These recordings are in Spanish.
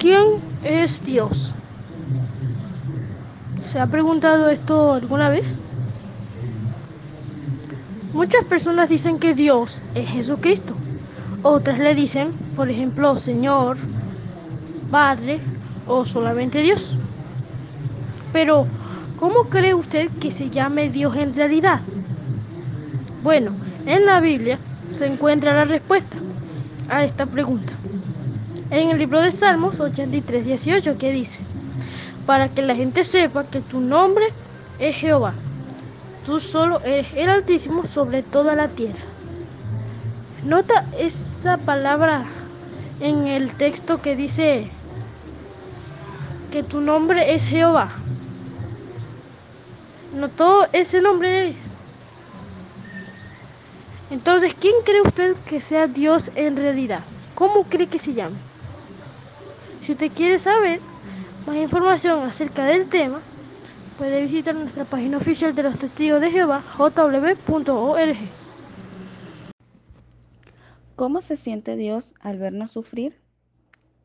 ¿quién es Dios? ¿Se ha preguntado esto alguna vez? Muchas personas dicen que Dios es Jesucristo. Otras le dicen, por ejemplo, Señor, Padre o solamente Dios. Pero, ¿cómo cree usted que se llame Dios en realidad? Bueno, en la Biblia se encuentra la respuesta a esta pregunta. En el libro de Salmos 83, 18, que dice, para que la gente sepa que tu nombre es Jehová. Tú solo eres el Altísimo sobre toda la tierra. Nota esa palabra en el texto que dice que tu nombre es Jehová. ¿Notó ese nombre? Entonces, ¿quién cree usted que sea Dios en realidad? ¿Cómo cree que se llama? Si usted quiere saber más información acerca del tema, puede visitar nuestra página oficial de los testigos de Jehová, jw.org. ¿Cómo se siente Dios al vernos sufrir?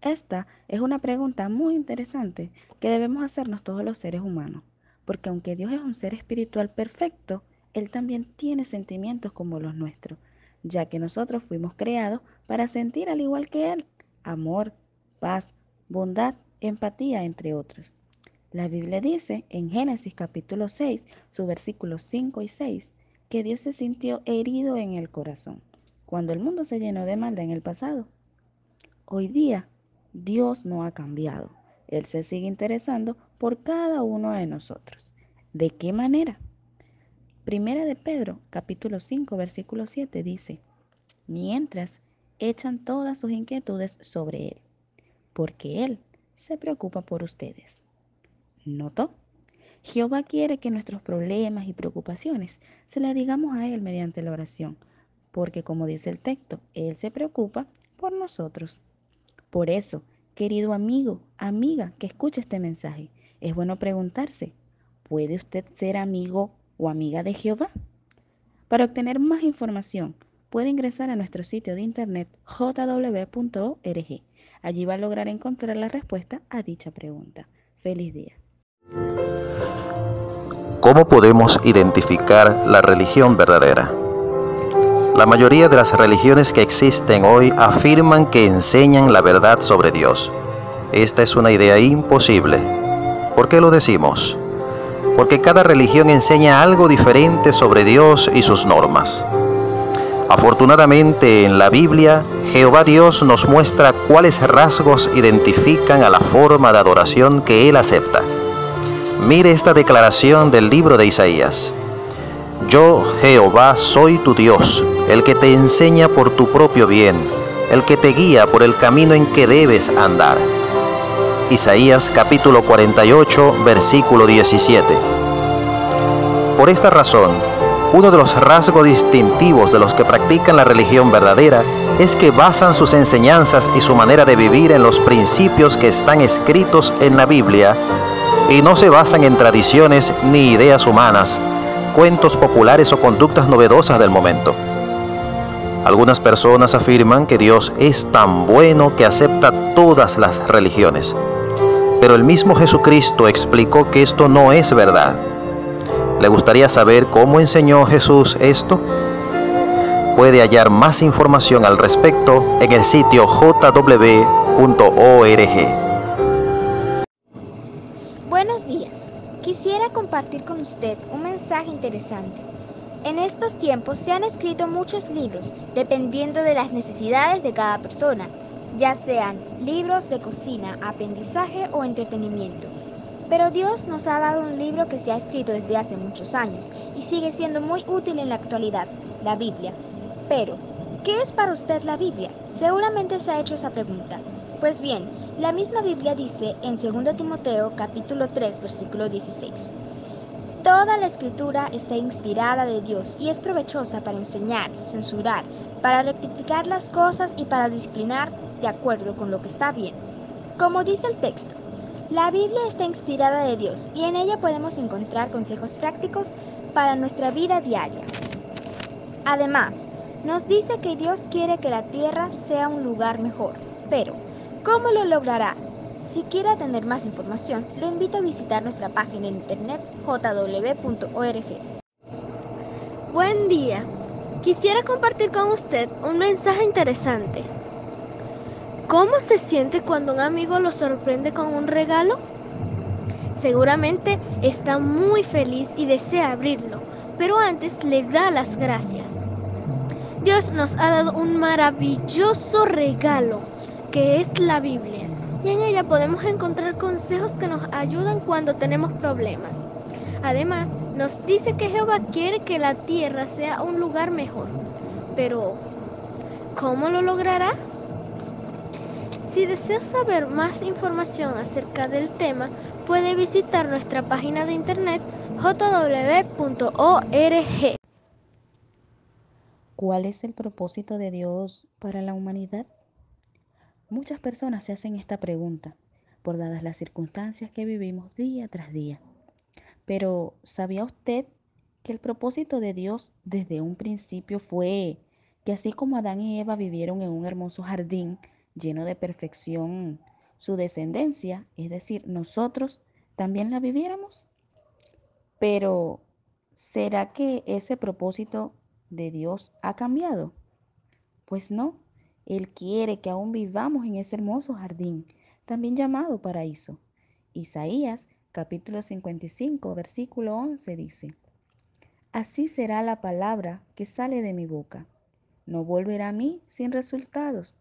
Esta es una pregunta muy interesante que debemos hacernos todos los seres humanos, porque aunque Dios es un ser espiritual perfecto, Él también tiene sentimientos como los nuestros, ya que nosotros fuimos creados para sentir al igual que Él, amor, paz, bondad, empatía, entre otros. La Biblia dice en Génesis capítulo 6, sus versículos 5 y 6, que Dios se sintió herido en el corazón cuando el mundo se llenó de maldad en el pasado. Hoy día, Dios no ha cambiado. Él se sigue interesando por cada uno de nosotros. ¿De qué manera? Primera de Pedro, capítulo 5, versículo 7 dice, mientras echan todas sus inquietudes sobre Él porque Él se preocupa por ustedes. ¿Notó? Jehová quiere que nuestros problemas y preocupaciones se las digamos a Él mediante la oración, porque como dice el texto, Él se preocupa por nosotros. Por eso, querido amigo, amiga que escucha este mensaje, es bueno preguntarse, ¿puede usted ser amigo o amiga de Jehová? Para obtener más información, puede ingresar a nuestro sitio de internet jw.org Allí va a lograr encontrar la respuesta a dicha pregunta. Feliz día. ¿Cómo podemos identificar la religión verdadera? La mayoría de las religiones que existen hoy afirman que enseñan la verdad sobre Dios. Esta es una idea imposible. ¿Por qué lo decimos? Porque cada religión enseña algo diferente sobre Dios y sus normas. Afortunadamente en la Biblia, Jehová Dios nos muestra cuáles rasgos identifican a la forma de adoración que Él acepta. Mire esta declaración del libro de Isaías. Yo, Jehová, soy tu Dios, el que te enseña por tu propio bien, el que te guía por el camino en que debes andar. Isaías capítulo 48, versículo 17. Por esta razón, uno de los rasgos distintivos de los que practican la religión verdadera es que basan sus enseñanzas y su manera de vivir en los principios que están escritos en la Biblia y no se basan en tradiciones ni ideas humanas, cuentos populares o conductas novedosas del momento. Algunas personas afirman que Dios es tan bueno que acepta todas las religiones, pero el mismo Jesucristo explicó que esto no es verdad ¿Le gustaría saber cómo enseñó Jesús esto? Puede hallar más información al respecto en el sitio jw.org. Buenos días. Quisiera compartir con usted un mensaje interesante. En estos tiempos se han escrito muchos libros dependiendo de las necesidades de cada persona, ya sean libros de cocina, aprendizaje o entretenimiento. Pero Dios nos ha dado un libro que se ha escrito desde hace muchos años y sigue siendo muy útil en la actualidad, la Biblia. Pero, ¿qué es para usted la Biblia? Seguramente se ha hecho esa pregunta. Pues bien, la misma Biblia dice en 2 Timoteo capítulo 3 versículo 16. Toda la escritura está inspirada de Dios y es provechosa para enseñar, censurar, para rectificar las cosas y para disciplinar de acuerdo con lo que está bien. Como dice el texto, la Biblia está inspirada de Dios y en ella podemos encontrar consejos prácticos para nuestra vida diaria. Además, nos dice que Dios quiere que la tierra sea un lugar mejor, pero ¿cómo lo logrará? Si quiere tener más información, lo invito a visitar nuestra página en internet jw.org. Buen día. Quisiera compartir con usted un mensaje interesante. ¿Cómo se siente cuando un amigo lo sorprende con un regalo? Seguramente está muy feliz y desea abrirlo, pero antes le da las gracias. Dios nos ha dado un maravilloso regalo, que es la Biblia, y en ella podemos encontrar consejos que nos ayudan cuando tenemos problemas. Además, nos dice que Jehová quiere que la tierra sea un lugar mejor. Pero, ¿cómo lo logrará? Si desea saber más información acerca del tema, puede visitar nuestra página de internet jw.org. ¿Cuál es el propósito de Dios para la humanidad? Muchas personas se hacen esta pregunta por dadas las circunstancias que vivimos día tras día. Pero ¿sabía usted que el propósito de Dios desde un principio fue que así como Adán y Eva vivieron en un hermoso jardín lleno de perfección, su descendencia, es decir, nosotros, también la viviéramos? Pero ¿será que ese propósito de Dios ha cambiado? Pues no, Él quiere que aún vivamos en ese hermoso jardín, también llamado paraíso. Isaías capítulo 55, versículo 11 dice, Así será la palabra que sale de mi boca. No volverá a mí sin resultados.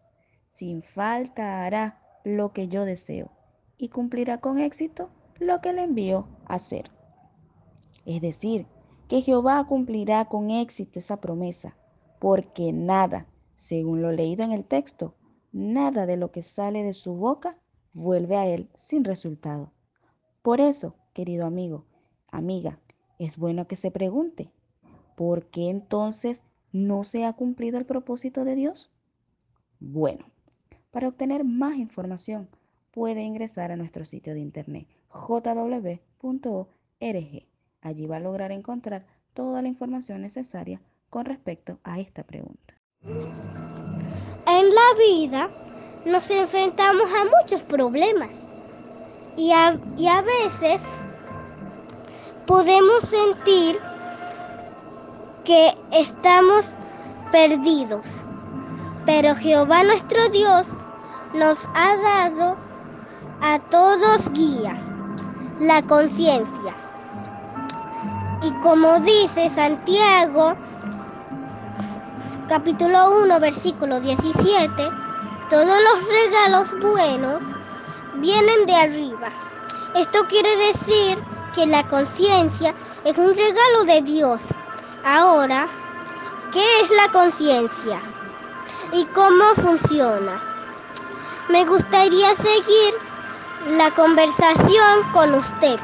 Sin falta hará lo que yo deseo y cumplirá con éxito lo que le envió a hacer. Es decir, que Jehová cumplirá con éxito esa promesa, porque nada, según lo leído en el texto, nada de lo que sale de su boca vuelve a él sin resultado. Por eso, querido amigo, amiga, es bueno que se pregunte, ¿por qué entonces no se ha cumplido el propósito de Dios? Bueno, para obtener más información puede ingresar a nuestro sitio de internet jw.org. Allí va a lograr encontrar toda la información necesaria con respecto a esta pregunta. En la vida nos enfrentamos a muchos problemas y a, y a veces podemos sentir que estamos perdidos. Pero Jehová nuestro Dios nos ha dado a todos guía, la conciencia. Y como dice Santiago, capítulo 1, versículo 17, todos los regalos buenos vienen de arriba. Esto quiere decir que la conciencia es un regalo de Dios. Ahora, ¿qué es la conciencia? ¿Y cómo funciona? Me gustaría seguir la conversación con usted.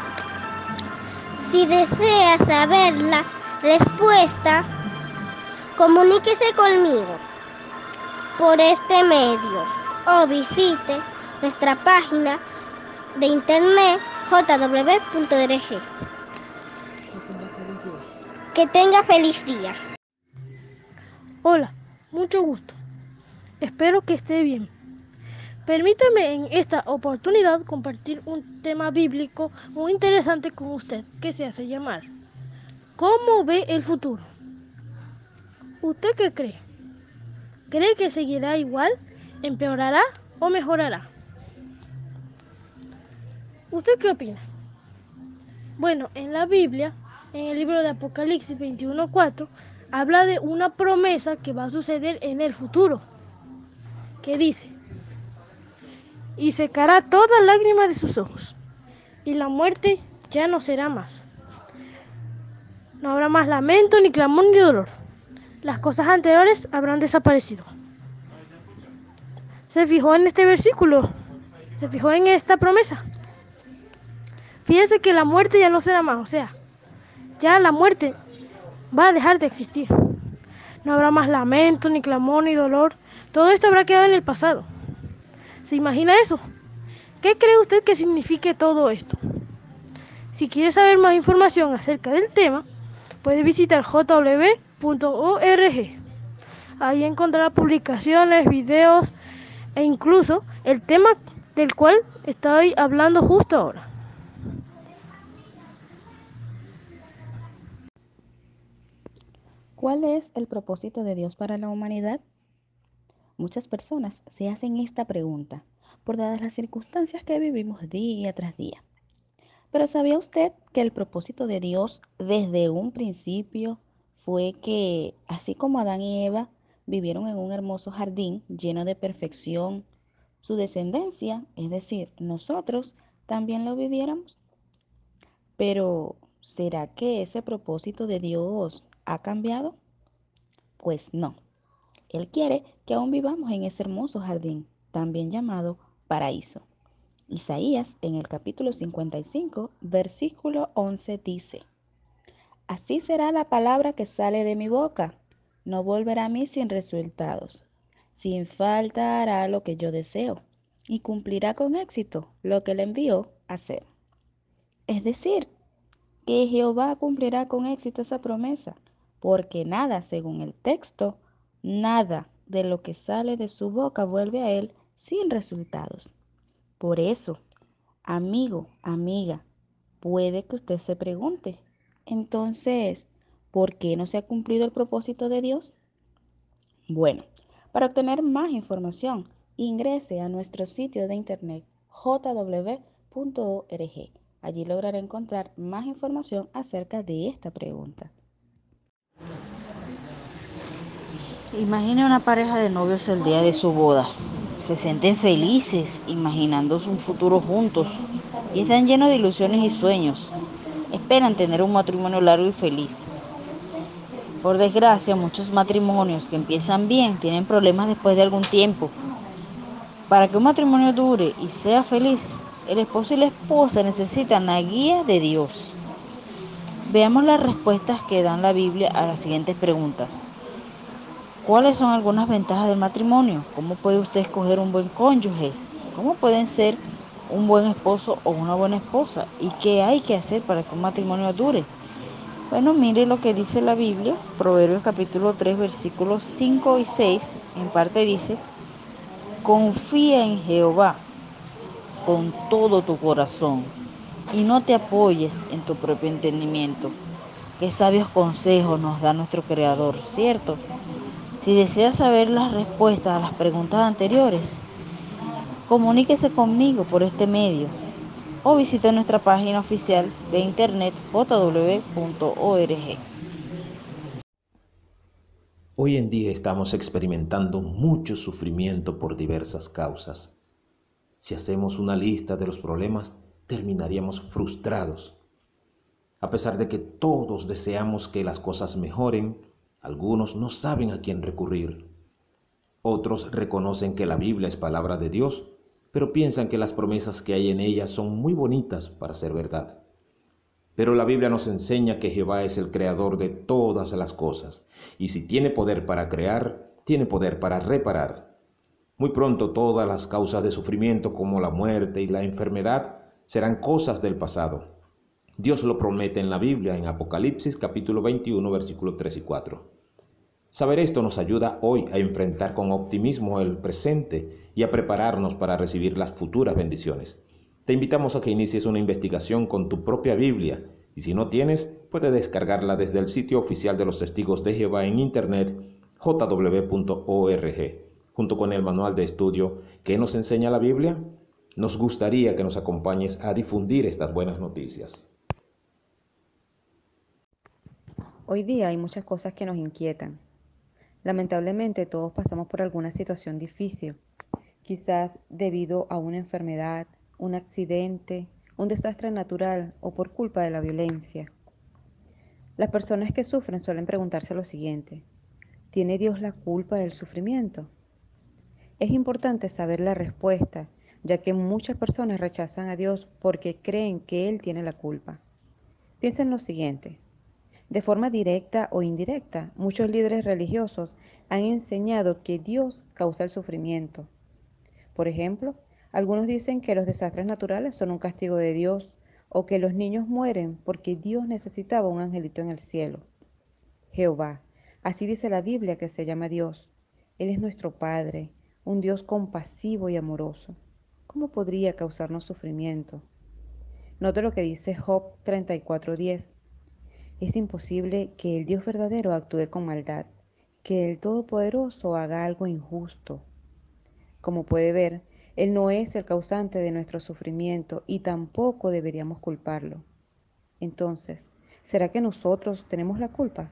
Si desea saber la respuesta, comuníquese conmigo por este medio o visite nuestra página de internet jw.org. Que tenga feliz día. Hola, mucho gusto. Espero que esté bien. Permítame en esta oportunidad compartir un tema bíblico muy interesante con usted que se hace llamar ¿Cómo ve el futuro? ¿Usted qué cree? ¿Cree que seguirá igual? ¿Empeorará o mejorará? ¿Usted qué opina? Bueno, en la Biblia, en el libro de Apocalipsis 21.4, habla de una promesa que va a suceder en el futuro, que dice, y secará toda lágrima de sus ojos, y la muerte ya no será más. No habrá más lamento, ni clamor, ni dolor. Las cosas anteriores habrán desaparecido. ¿Se fijó en este versículo? ¿Se fijó en esta promesa? Fíjese que la muerte ya no será más, o sea, ya la muerte va a dejar de existir. No habrá más lamento, ni clamor, ni dolor. Todo esto habrá quedado en el pasado. ¿Se imagina eso? ¿Qué cree usted que signifique todo esto? Si quiere saber más información acerca del tema, puede visitar jw.org. Ahí encontrará publicaciones, videos e incluso el tema del cual estoy hablando justo ahora. ¿Cuál es el propósito de Dios para la humanidad? Muchas personas se hacen esta pregunta por dadas las circunstancias que vivimos día tras día. Pero ¿sabía usted que el propósito de Dios desde un principio fue que, así como Adán y Eva vivieron en un hermoso jardín lleno de perfección, su descendencia, es decir, nosotros, también lo viviéramos? Pero, ¿será que ese propósito de Dios ha cambiado? Pues no. Él quiere que aún vivamos en ese hermoso jardín, también llamado paraíso. Isaías en el capítulo 55, versículo 11 dice, Así será la palabra que sale de mi boca, no volverá a mí sin resultados. Sin falta hará lo que yo deseo y cumplirá con éxito lo que le envió a hacer. Es decir, que Jehová cumplirá con éxito esa promesa, porque nada, según el texto, nada de lo que sale de su boca vuelve a él sin resultados. Por eso, amigo, amiga, puede que usted se pregunte, entonces, ¿por qué no se ha cumplido el propósito de Dios? Bueno, para obtener más información, ingrese a nuestro sitio de internet jw.org. Allí logrará encontrar más información acerca de esta pregunta. Imagine una pareja de novios el día de su boda se sienten felices imaginando un futuro juntos y están llenos de ilusiones y sueños. Esperan tener un matrimonio largo y feliz. Por desgracia, muchos matrimonios que empiezan bien tienen problemas después de algún tiempo. Para que un matrimonio dure y sea feliz, el esposo y la esposa necesitan la guía de Dios. Veamos las respuestas que dan la Biblia a las siguientes preguntas. ¿Cuáles son algunas ventajas del matrimonio? ¿Cómo puede usted escoger un buen cónyuge? ¿Cómo pueden ser un buen esposo o una buena esposa? ¿Y qué hay que hacer para que un matrimonio dure? Bueno, mire lo que dice la Biblia, Proverbios capítulo 3, versículos 5 y 6, en parte dice, confía en Jehová con todo tu corazón y no te apoyes en tu propio entendimiento. Qué sabios consejos nos da nuestro Creador, ¿cierto? Si desea saber las respuestas a las preguntas anteriores, comuníquese conmigo por este medio o visite nuestra página oficial de internet jw.org. Hoy en día estamos experimentando mucho sufrimiento por diversas causas. Si hacemos una lista de los problemas, terminaríamos frustrados. A pesar de que todos deseamos que las cosas mejoren, algunos no saben a quién recurrir. Otros reconocen que la Biblia es palabra de Dios, pero piensan que las promesas que hay en ella son muy bonitas para ser verdad. Pero la Biblia nos enseña que Jehová es el creador de todas las cosas, y si tiene poder para crear, tiene poder para reparar. Muy pronto todas las causas de sufrimiento como la muerte y la enfermedad serán cosas del pasado. Dios lo promete en la Biblia, en Apocalipsis capítulo 21, versículos 3 y 4. Saber esto nos ayuda hoy a enfrentar con optimismo el presente y a prepararnos para recibir las futuras bendiciones. Te invitamos a que inicies una investigación con tu propia Biblia y si no tienes, puedes descargarla desde el sitio oficial de los testigos de Jehová en internet jw.org, junto con el manual de estudio que nos enseña la Biblia. Nos gustaría que nos acompañes a difundir estas buenas noticias. Hoy día hay muchas cosas que nos inquietan. Lamentablemente todos pasamos por alguna situación difícil, quizás debido a una enfermedad, un accidente, un desastre natural o por culpa de la violencia. Las personas que sufren suelen preguntarse lo siguiente, ¿tiene Dios la culpa del sufrimiento? Es importante saber la respuesta, ya que muchas personas rechazan a Dios porque creen que Él tiene la culpa. Piensen lo siguiente, de forma directa o indirecta, muchos líderes religiosos han enseñado que Dios causa el sufrimiento. Por ejemplo, algunos dicen que los desastres naturales son un castigo de Dios o que los niños mueren porque Dios necesitaba un angelito en el cielo. Jehová, así dice la Biblia que se llama Dios. Él es nuestro Padre, un Dios compasivo y amoroso. ¿cómo podría causarnos sufrimiento? Note lo que dice Job 34:10. Es imposible que el Dios verdadero actúe con maldad, que el Todopoderoso haga algo injusto. Como puede ver, Él no es el causante de nuestro sufrimiento y tampoco deberíamos culparlo. Entonces, ¿será que nosotros tenemos la culpa?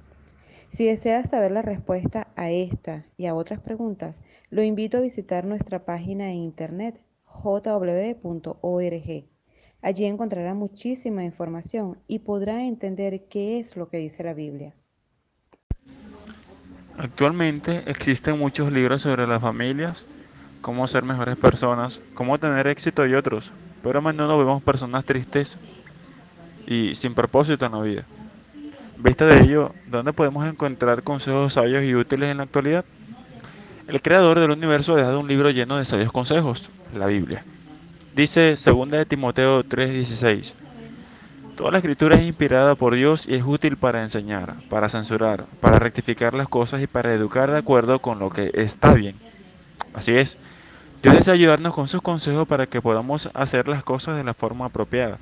Si deseas saber la respuesta a esta y a otras preguntas, lo invito a visitar nuestra página en internet jw.org. Allí encontrará muchísima información y podrá entender qué es lo que dice la Biblia. Actualmente existen muchos libros sobre las familias, cómo ser mejores personas, cómo tener éxito y otros, pero a menudo vemos personas tristes y sin propósito en la vida. Vista de ello, ¿dónde podemos encontrar consejos sabios y útiles en la actualidad? El creador del universo ha dejado un libro lleno de sabios consejos, la Biblia. Dice 2 de Timoteo 3:16, Toda la escritura es inspirada por Dios y es útil para enseñar, para censurar, para rectificar las cosas y para educar de acuerdo con lo que está bien. Así es, Dios desea ayudarnos con sus consejos para que podamos hacer las cosas de la forma apropiada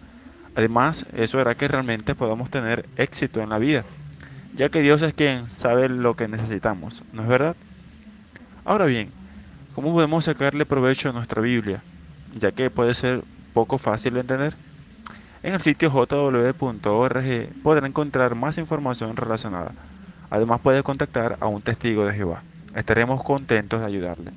Además, eso hará que realmente podamos tener éxito en la vida, ya que Dios es quien sabe lo que necesitamos, ¿no es verdad? Ahora bien, ¿cómo podemos sacarle provecho a nuestra Biblia, ya que puede ser poco fácil de entender? En el sitio jw.org podrá encontrar más información relacionada. Además puede contactar a un testigo de Jehová. Estaremos contentos de ayudarle.